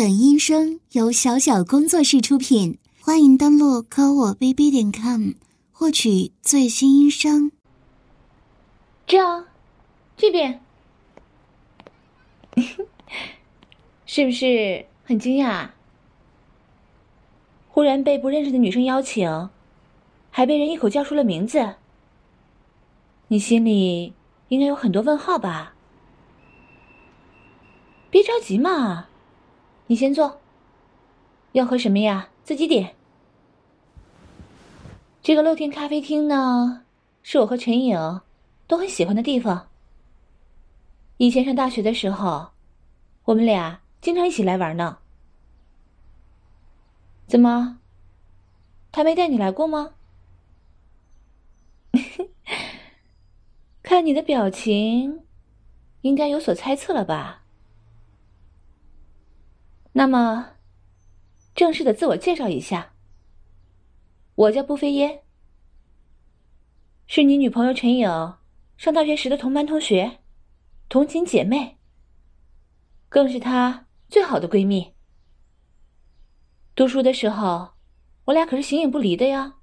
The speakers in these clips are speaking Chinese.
本音声由小小工作室出品，欢迎登录科我 bb 点 com 获取最新音声。这样，这边，是不是很惊讶？忽然被不认识的女生邀请，还被人一口叫出了名字，你心里应该有很多问号吧？别着急嘛。你先坐。要喝什么呀？自己点。这个露天咖啡厅呢，是我和陈颖都很喜欢的地方。以前上大学的时候，我们俩经常一起来玩呢。怎么？他没带你来过吗？看你的表情，应该有所猜测了吧？那么，正式的自我介绍一下，我叫步飞烟，是你女朋友陈颖上大学时的同班同学，同寝姐妹，更是她最好的闺蜜。读书的时候，我俩可是形影不离的呀，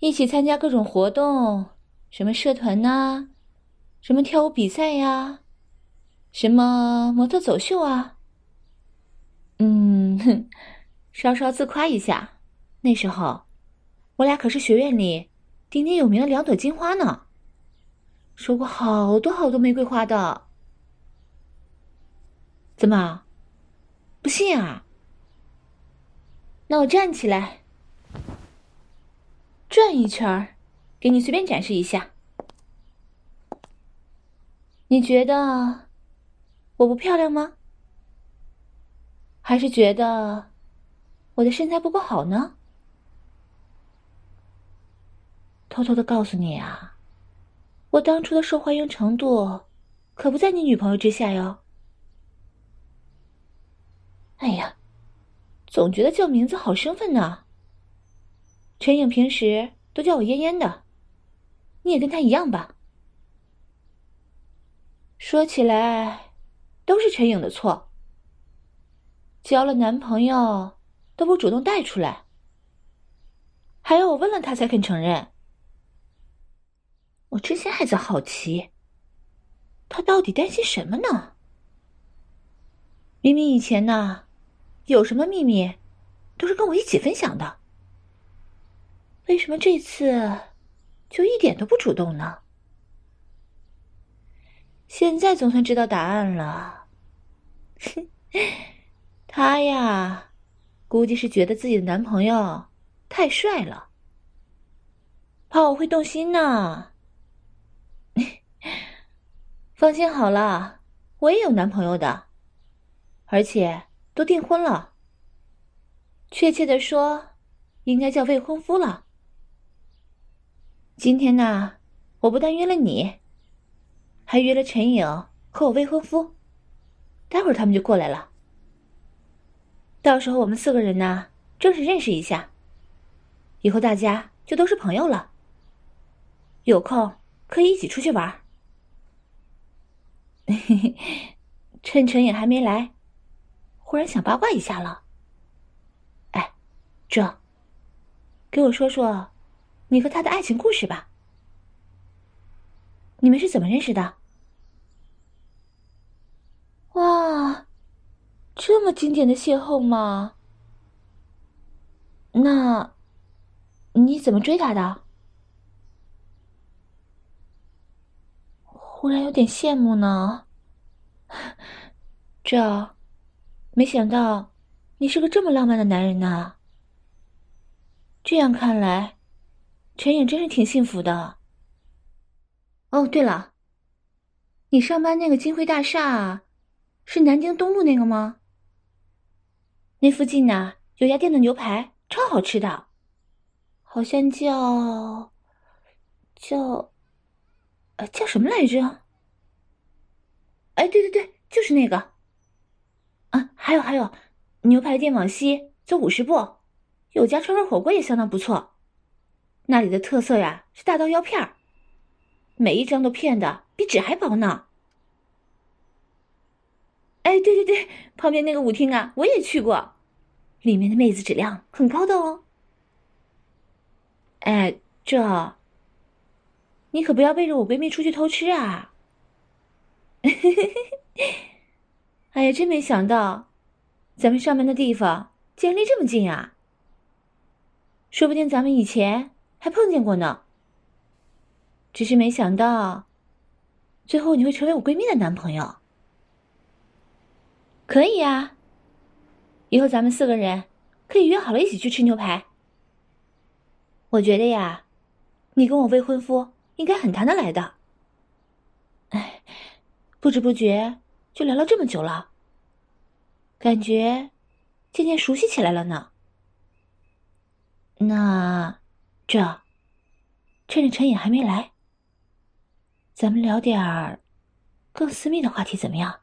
一起参加各种活动，什么社团呐，什么跳舞比赛呀，什么模特走秀啊。嗯，哼，稍稍自夸一下，那时候我俩可是学院里鼎鼎有名的两朵金花呢，说过好多好多玫瑰花的。怎么，不信啊？那我站起来，转一圈，给你随便展示一下。你觉得我不漂亮吗？还是觉得我的身材不够好呢？偷偷的告诉你啊，我当初的受欢迎程度可不在你女朋友之下哟。哎呀，总觉得叫名字好生分呢。陈颖平时都叫我嫣嫣的，你也跟她一样吧？说起来，都是陈颖的错。交了男朋友都不主动带出来，还要我问了他才肯承认。我之前还在好奇，他到底担心什么呢？明明以前呢，有什么秘密都是跟我一起分享的，为什么这次就一点都不主动呢？现在总算知道答案了。哼。她呀，估计是觉得自己的男朋友太帅了，怕我会动心呢。放心好了，我也有男朋友的，而且都订婚了。确切的说，应该叫未婚夫了。今天呢，我不但约了你，还约了陈颖和我未婚夫，待会儿他们就过来了。到时候我们四个人呢，正式认识一下，以后大家就都是朋友了。有空可以一起出去玩。趁陈颖还没来，忽然想八卦一下了。哎，这，给我说说你和他的爱情故事吧。你们是怎么认识的？哇！这么经典的邂逅吗？那你怎么追他的？忽然有点羡慕呢。这，没想到你是个这么浪漫的男人呢。这样看来，陈颖真是挺幸福的。哦，对了，你上班那个金辉大厦，是南京东路那个吗？那附近呢，有家店的牛排超好吃的，好像叫叫呃叫什么来着？哎，对对对，就是那个。啊，还有还有，牛排店往西走五十步，有家串串火锅也相当不错。那里的特色呀是大刀腰片，每一张都片的比纸还薄呢。哎，对对对，旁边那个舞厅啊，我也去过，里面的妹子质量很高的哦。哎，这，你可不要背着我闺蜜出去偷吃啊！哎呀，真没想到，咱们上班的地方竟然离这么近啊！说不定咱们以前还碰见过呢。只是没想到，最后你会成为我闺蜜的男朋友。可以啊，以后咱们四个人可以约好了一起去吃牛排。我觉得呀，你跟我未婚夫应该很谈得来的。哎，不知不觉就聊了这么久了，感觉渐渐熟悉起来了呢。那这，趁着陈颖还没来，咱们聊点儿更私密的话题，怎么样？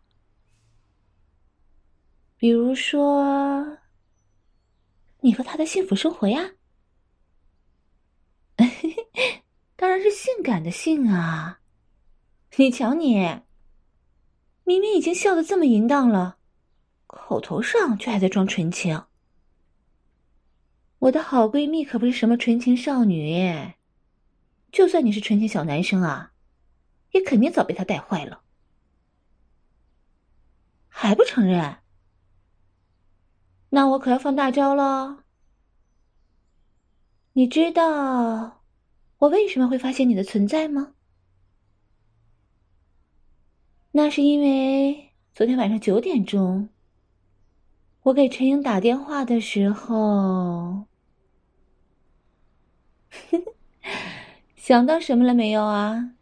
比如说，你和他的幸福生活呀？当然是性感的性啊！你瞧你，明明已经笑得这么淫荡了，口头上却还在装纯情。我的好闺蜜可不是什么纯情少女，就算你是纯情小男生啊，也肯定早被他带坏了。还不承认？那我可要放大招了。你知道我为什么会发现你的存在吗？那是因为昨天晚上九点钟，我给陈英打电话的时候，想到什么了没有啊？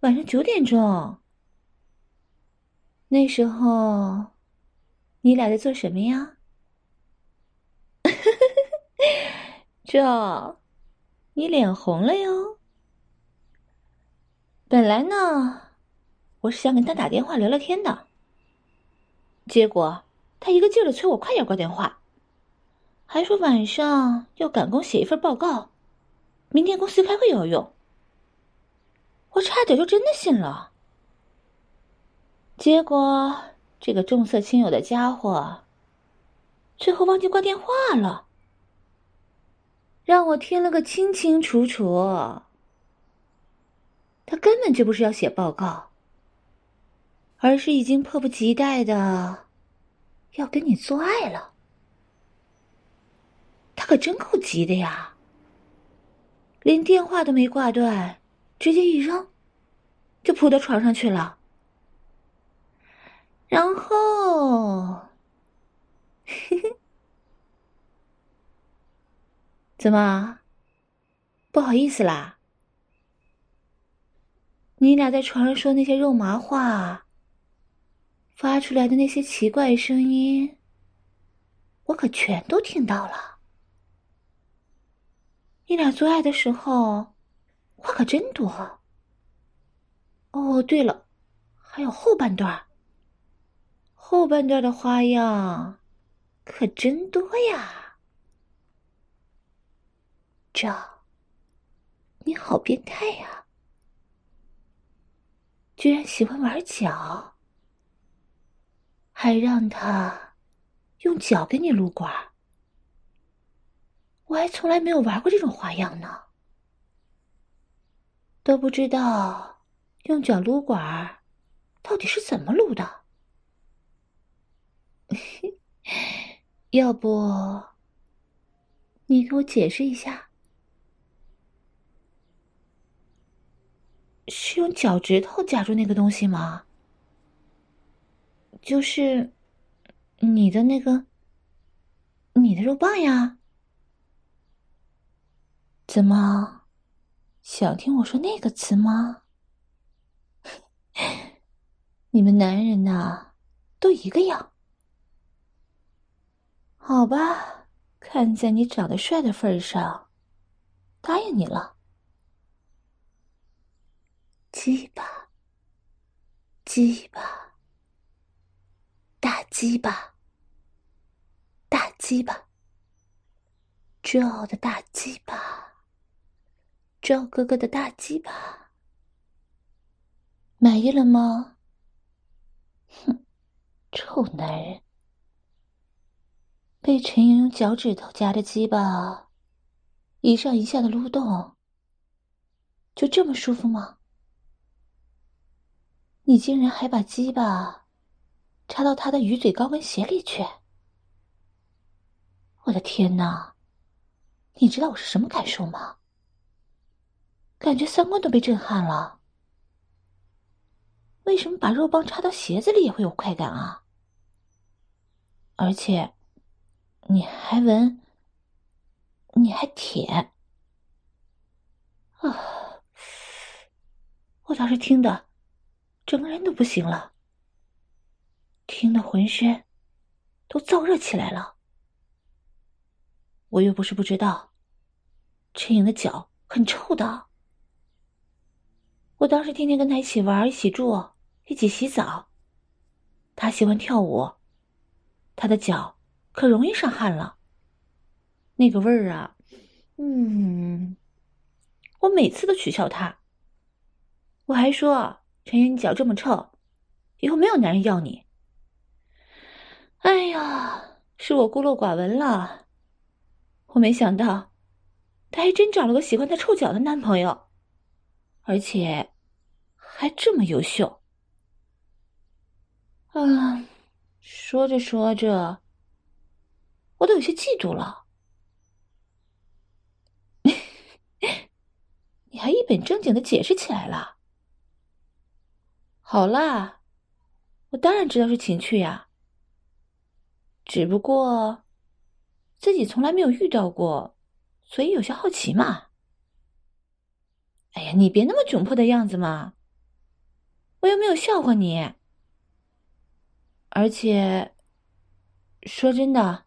晚上九点钟，那时候。你俩在做什么呀？这，你脸红了哟。本来呢，我是想给他打电话聊聊天的，结果他一个劲儿的催我快点挂电话，还说晚上要赶工写一份报告，明天公司开会要用。我差点就真的信了，结果。这个重色轻友的家伙，最后忘记挂电话了，让我听了个清清楚楚。他根本就不是要写报告，而是已经迫不及待的要跟你做爱了。他可真够急的呀，连电话都没挂断，直接一扔，就扑到床上去了。然后，嘿嘿，怎么，不好意思啦？你俩在床上说那些肉麻话，发出来的那些奇怪声音，我可全都听到了。你俩做爱的时候，话可真多。哦，对了，还有后半段。后半段的花样可真多呀！这，你好变态呀！居然喜欢玩脚，还让他用脚给你撸管。我还从来没有玩过这种花样呢，都不知道用脚撸管到底是怎么撸的。要不，你给我解释一下，是用脚趾头夹住那个东西吗？就是你的那个，你的肉棒呀？怎么，想听我说那个词吗？你们男人呐，都一个样。好吧，看在你长得帅的份上，答应你了。鸡巴，鸡巴，大鸡巴，大鸡巴，赵的大鸡巴，赵哥哥的大鸡巴，满意了吗？哼，臭男人，被陈莹用脚趾头夹着鸡巴，一上一下的撸动，就这么舒服吗？你竟然还把鸡巴插到他的鱼嘴高跟鞋里去！我的天哪！你知道我是什么感受吗？感觉三观都被震撼了。为什么把肉棒插到鞋子里也会有快感啊？而且，你还闻，你还舔，啊！我倒是听的。整个人都不行了，听得浑身都燥热起来了。我又不是不知道，陈颖的脚很臭的。我当时天天跟他一起玩，一起住，一起洗澡。他喜欢跳舞，他的脚可容易上汗了。那个味儿啊，嗯，我每次都取笑他。我还说。陈岩，你脚这么臭，以后没有男人要你。哎呀，是我孤陋寡闻了。我没想到，他还真找了个喜欢他臭脚的男朋友，而且还这么优秀。啊，说着说着，我都有些嫉妒了。你还一本正经的解释起来了。好啦，我当然知道是情趣呀。只不过自己从来没有遇到过，所以有些好奇嘛。哎呀，你别那么窘迫的样子嘛，我又没有笑话你。而且说真的，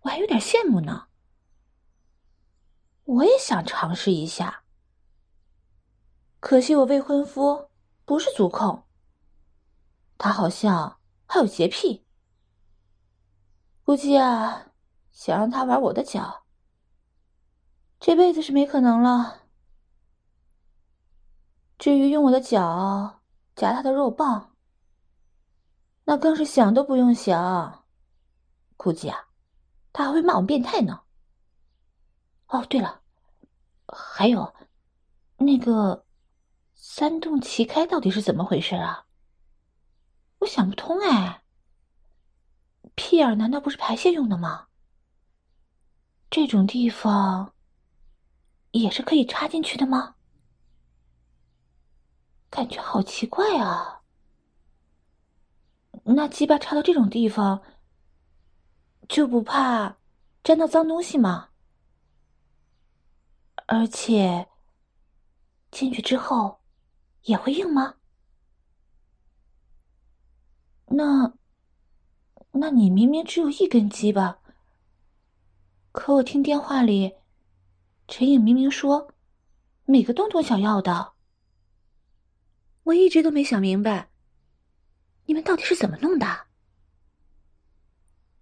我还有点羡慕呢。我也想尝试一下，可惜我未婚夫。不是足控，他好像还有洁癖，估计啊，想让他玩我的脚，这辈子是没可能了。至于用我的脚夹他的肉棒，那更是想都不用想，估计啊，他还会骂我变态呢。哦，对了，还有那个。三洞齐开到底是怎么回事啊？我想不通哎。屁眼难道不是排泄用的吗？这种地方也是可以插进去的吗？感觉好奇怪啊。那鸡巴插到这种地方，就不怕沾到脏东西吗？而且进去之后。也会硬吗？那，那你明明只有一根鸡巴，可我听电话里，陈颖明明说每个洞都想要的。我一直都没想明白，你们到底是怎么弄的？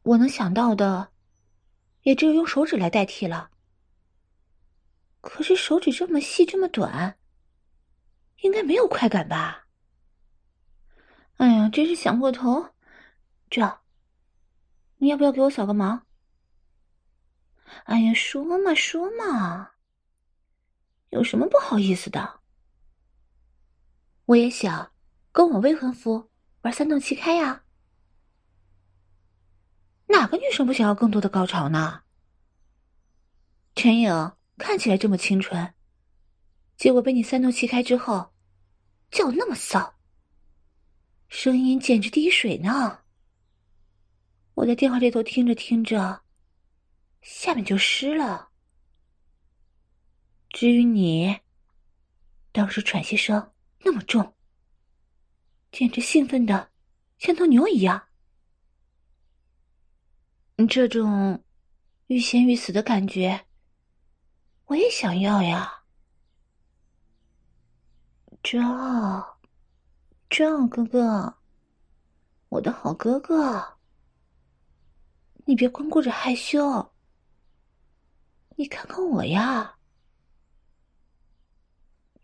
我能想到的，也只有用手指来代替了。可是手指这么细，这么短。应该没有快感吧？哎呀，真是想破头。这，你要不要给我扫个盲？哎呀，说嘛说嘛，有什么不好意思的？我也想跟我未婚夫玩三洞七开呀。哪个女生不想要更多的高潮呢？陈颖看起来这么清纯。结果被你三洞齐开之后，叫那么骚，声音简直滴水呢。我在电话这头听着听着，下面就湿了。至于你，当时喘息声那么重，简直兴奋的像头牛一样。你这种欲仙欲死的感觉，我也想要呀。赵，赵哥哥，我的好哥哥，你别光顾着害羞，你看看我呀，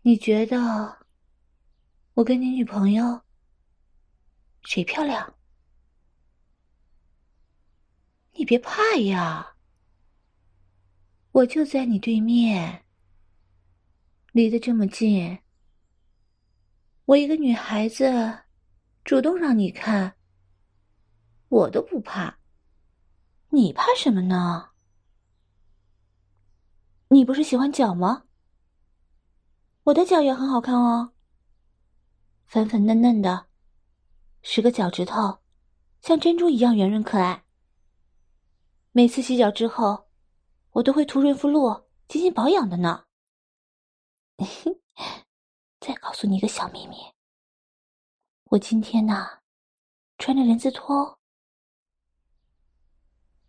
你觉得我跟你女朋友谁漂亮？你别怕呀，我就在你对面，离得这么近，我一个女孩子主动让你看，我都不怕，你怕什么呢？你不是喜欢脚吗？我的脚也很好看哦，粉粉嫩嫩的，十个脚趾头像珍珠一样圆润可爱。每次洗脚之后，我都会涂润肤露进行保养的呢。再告诉你一个小秘密，我今天呢，穿着人字拖。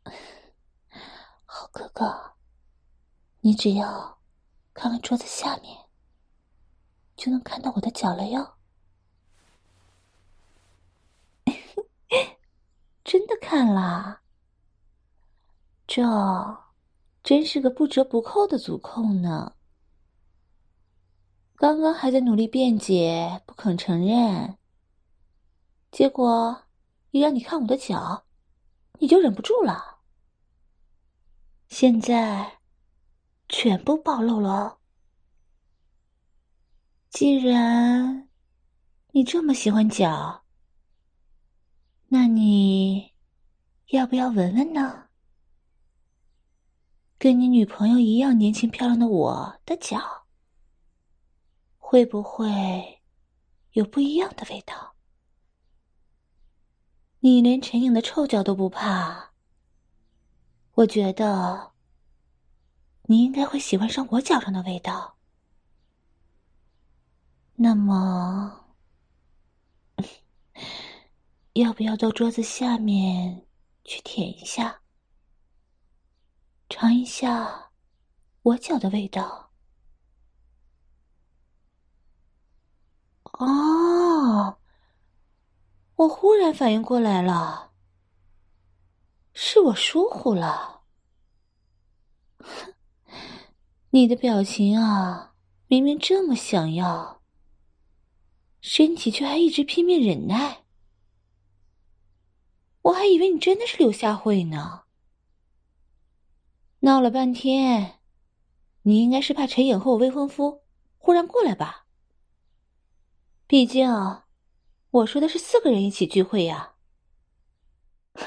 好哥哥，你只要看看桌子下面，就能看到我的脚了哟。真的看啦，这真是个不折不扣的足控呢。刚刚还在努力辩解，不肯承认，结果一让你看我的脚，你就忍不住了。现在全部暴露了。既然你这么喜欢脚，那你要不要闻闻呢？跟你女朋友一样年轻漂亮的我的脚，会不会有不一样的味道？你连陈颖的臭脚都不怕，我觉得你应该会喜欢上我脚上的味道。那么，要不要到桌子下面去舔一下，尝一下我脚的味道？哦，我忽然反应过来了，是我疏忽了。你的表情啊，明明这么想要。身体却还一直拼命忍耐，我还以为你真的是柳下惠呢。闹了半天，你应该是怕陈颖和我未婚夫忽然过来吧？毕竟我说的是四个人一起聚会呀。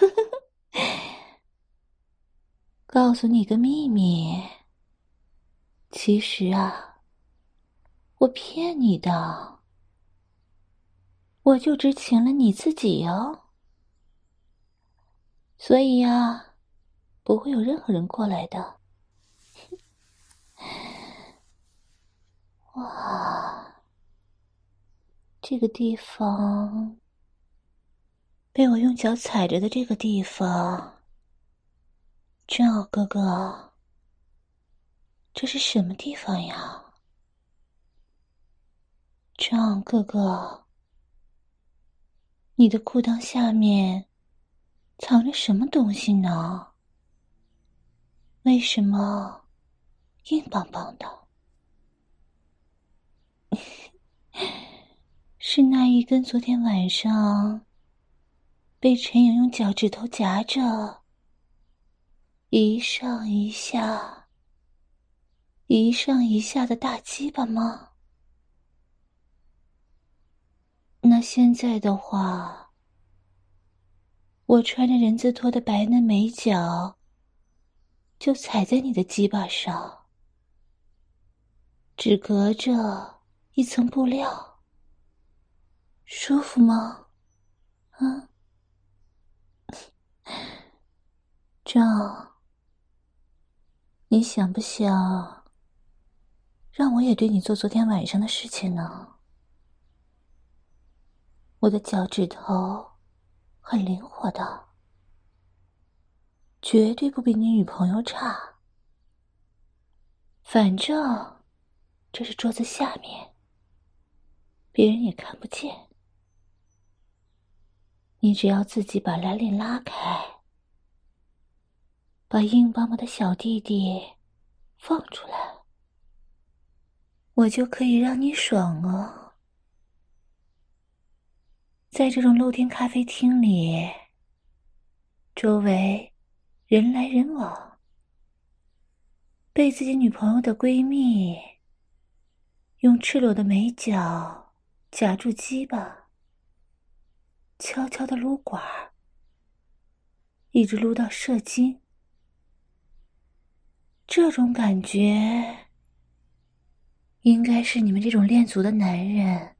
告诉你个秘密，其实啊，我骗你的。我就只请了你自己哦，所以呀，不会有任何人过来的。哇，这个地方，被我用脚踩着的这个地方，真好，哥哥，这是什么地方呀？真好，哥哥。你的裤裆下面藏着什么东西呢？为什么硬邦邦的？是那一根昨天晚上被陈颖用脚趾头夹着，一上一下、一上一下的大鸡巴吗？那现在的话，我穿着人字拖的白嫩美脚，就踩在你的鸡巴上，只隔着一层布料，舒服吗？啊，这样，你想不想让我也对你做昨天晚上的事情呢？我的脚趾头很灵活的，绝对不比你女朋友差。反正这是桌子下面，别人也看不见。你只要自己把拉链拉开，把硬邦邦的小弟弟放出来，我就可以让你爽哦。在这种露天咖啡厅里，周围人来人往，被自己女朋友的闺蜜用赤裸的美脚夹住鸡巴，悄悄的撸管，一直撸到射精，这种感觉，应该是你们这种恋足的男人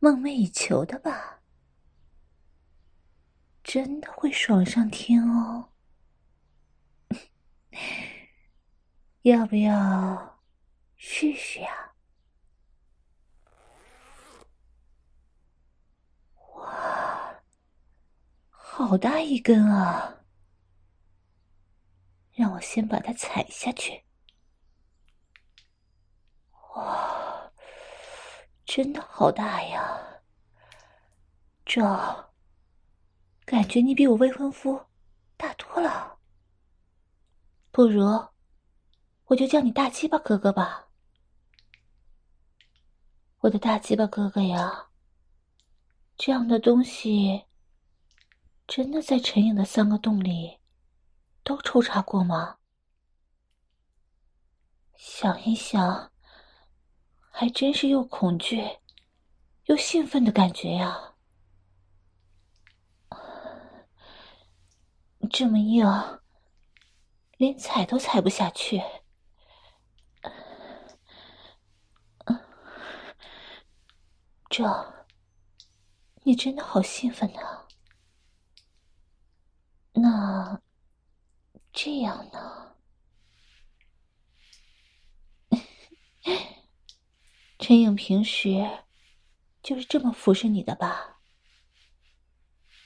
梦寐以求的吧？真的会爽上天哦！要不要试试啊？哇，好大一根啊！让我先把它踩下去。哇，真的好大呀！这感觉你比我未婚夫大多了。不如我就叫你大鸡巴哥哥吧。我的大鸡巴哥哥呀，这样的东西真的在陈颖的三个洞里都抽查过吗？想一想。还真是又恐惧又兴奋的感觉呀！这么硬，连踩都踩不下去。这，你真的好兴奋啊！那这样呢？陈颖平时就是这么服侍你的吧？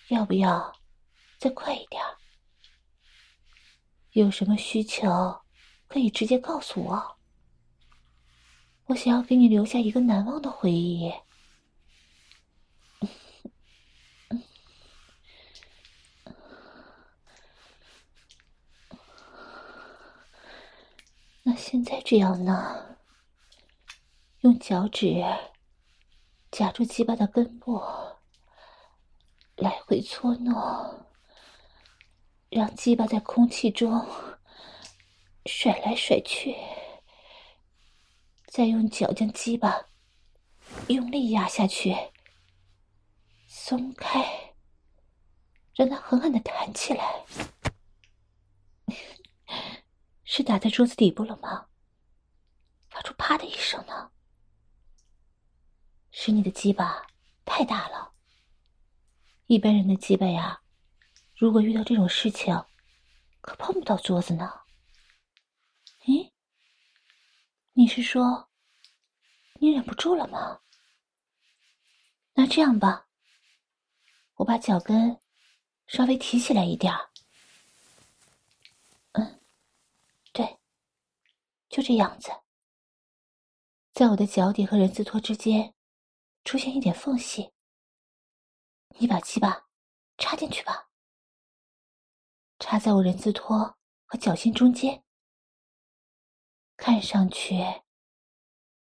要不要再快一点？有什么需求可以直接告诉我。我想要给你留下一个难忘的回忆。那现在这样呢？用脚趾夹住鸡巴的根部，来回搓弄，让鸡巴在空气中甩来甩去，再用脚将鸡巴用力压下去，松开，让它狠狠的弹起来。是打在桌子底部了吗？发出啪的一声呢？是你的鸡巴太大了。一般人的鸡巴呀，如果遇到这种事情，可碰不到桌子呢。咦，你是说你忍不住了吗？那这样吧，我把脚跟稍微提起来一点儿。嗯，对，就这样子，在我的脚底和人字拖之间。出现一点缝隙，你把鸡巴插进去吧，插在我人字拖和脚心中间，看上去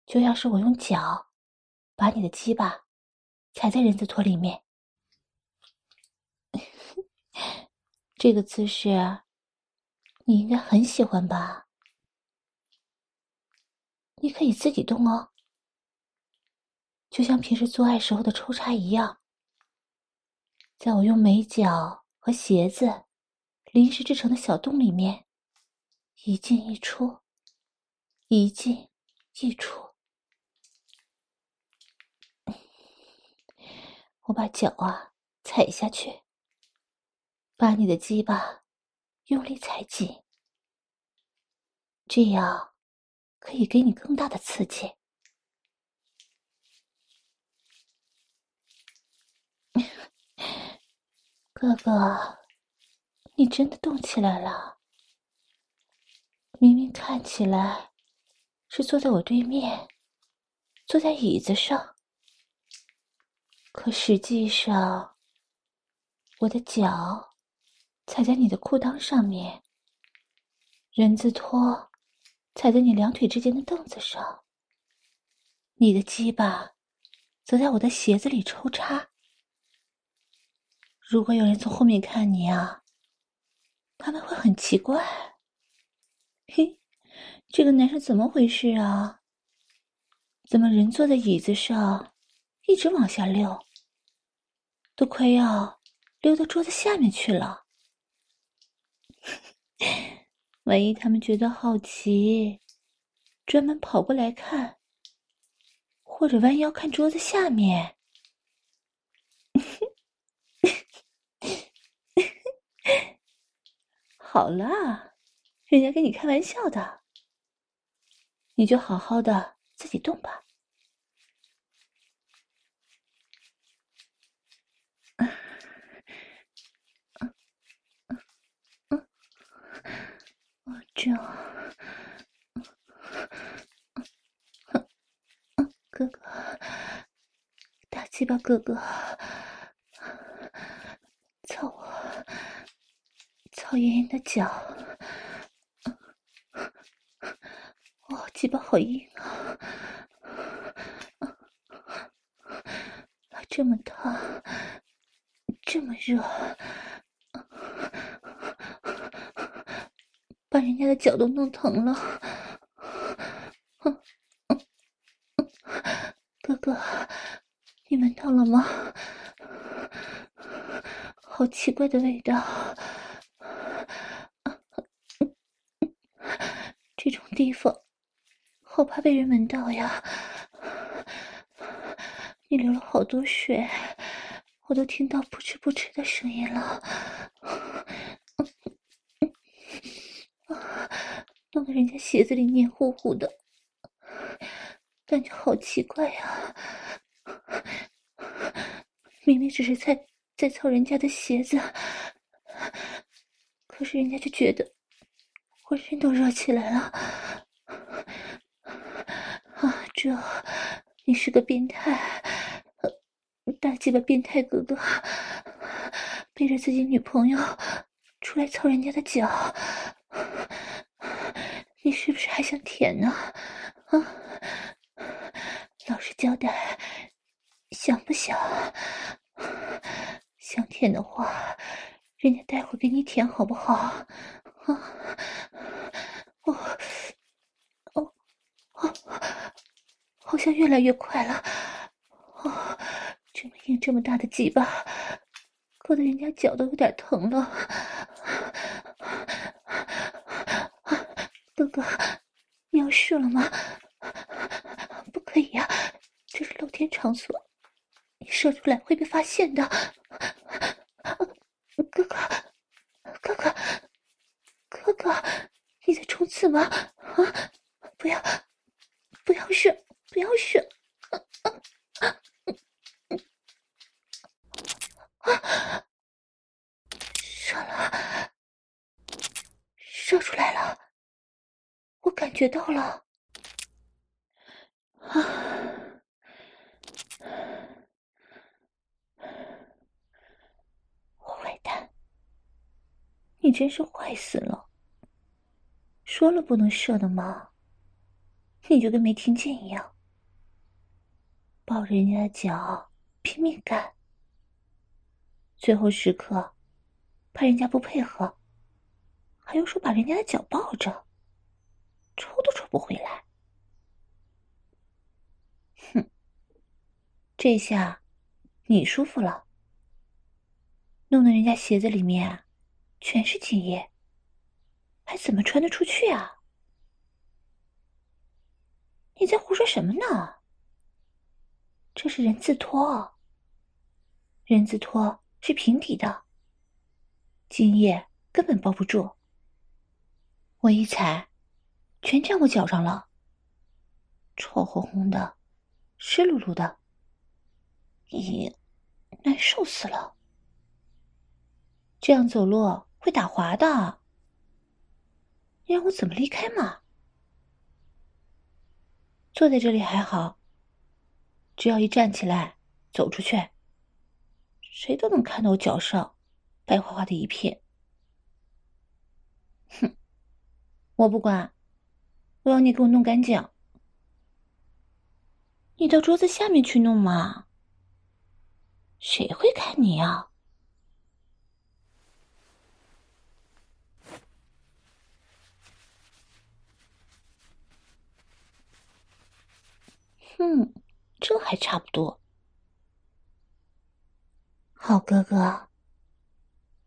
就像是我用脚把你的鸡巴踩在人字拖里面。这个姿势你应该很喜欢吧？你可以自己动哦。就像平时做爱时候的抽插一样，在我用美脚和鞋子临时制成的小洞里面，一进一出，一进一出。我把脚啊踩下去，把你的鸡巴用力踩紧，这样可以给你更大的刺激。哥哥，你真的动起来了。明明看起来是坐在我对面，坐在椅子上，可实际上，我的脚踩在你的裤裆上面，人字拖踩在你两腿之间的凳子上，你的鸡巴则在我的鞋子里抽插。如果有人从后面看你啊，他们会很奇怪。嘿，这个男生怎么回事啊？怎么人坐在椅子上，一直往下溜，都快要溜到桌子下面去了。万一他们觉得好奇，专门跑过来看，或者弯腰看桌子下面。好啦，人家跟你开玩笑的，你就好好的自己动吧。这，嗯嗯，哥哥，大鸡巴哥哥。操妍妍的脚，哇，鸡巴好硬啊！还这么烫，这么热，把人家的脚都弄疼了。哥哥，你闻到了吗？好奇怪的味道。这种地方，好怕被人闻到呀！你流了好多血，我都听到“噗嗤噗嗤”的声音了。弄得人家鞋子里黏糊糊的，感觉好奇怪呀！明明只是在在操人家的鞋子，可是人家就觉得。浑身都热起来了，你是个变态，大鸡巴变态哥哥，背着自己女朋友出来操人家的脚，你是不是还想舔呢？啊！老实交代，想不想？想舔的话，人家待会儿给你舔好不好？啊！哦，哦，哦，好像越来越快了。哦，这么硬，这么大的鸡巴，勾得人家脚都有点疼了。哥哥，你要射了吗？不可以呀，这是露天场所，你射出来会被发现的。哥哥，哥哥，哥哥。你在冲刺吗？啊！不要，不要射，不要射！射了，射出来了，我感觉到了。啊！坏蛋，你真是坏死了！说了不能射的吗？你就跟没听见一样，抱着人家的脚拼命干。最后时刻，怕人家不配合，还用手把人家的脚抱着，抽都抽不回来。哼，这下你舒服了，弄得人家鞋子里面全是精液。还怎么穿得出去啊？你在胡说什么呢？这是人字拖，人字拖是平底的，精液根本包不住。我一踩，全粘我脚上了，臭烘烘的，湿漉漉的，咦，难受死了！这样走路会打滑的。你让我怎么离开嘛？坐在这里还好，只要一站起来走出去。谁都能看到我脚上白花花的一片。哼我不管我要你给我弄干净。你到桌子下面去弄嘛谁会看你呀？哼这还差不多。好哥哥，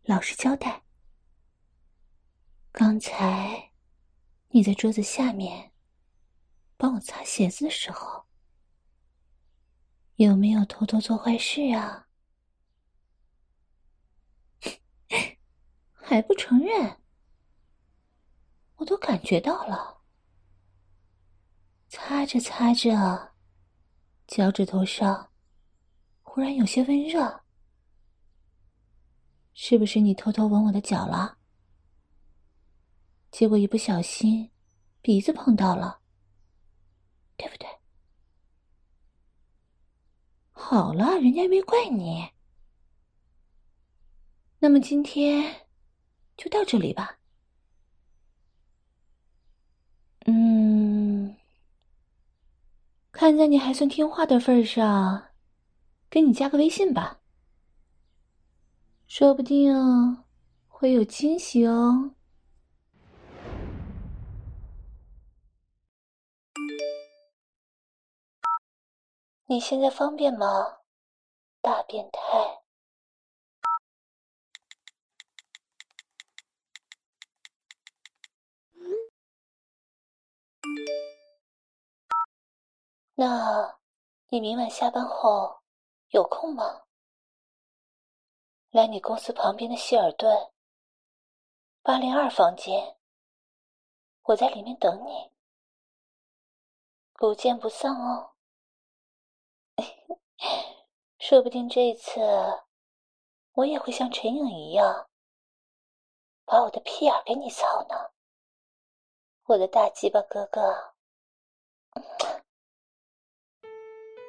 老实交代。刚才你在桌子下面帮我擦鞋子的时候，有没有偷偷做坏事啊？还不承认？我都感觉到了。擦着擦着，脚趾头上忽然有些温热。是不是你偷偷吻我的脚了？结果一不小心，鼻子碰到了，对不对？好了，人家没怪你。那么今天就到这里吧。嗯，看在你还算听话的份上，给你加个微信吧。说不定，会有惊喜哦。你现在方便吗？大变态。那，你明晚下班后有空吗？来你公司旁边的希尔顿八零二房间，我在里面等你，不见不散哦。说不定这一次我也会像陈颖一样，把我的屁眼给你操呢，我的大鸡巴哥哥。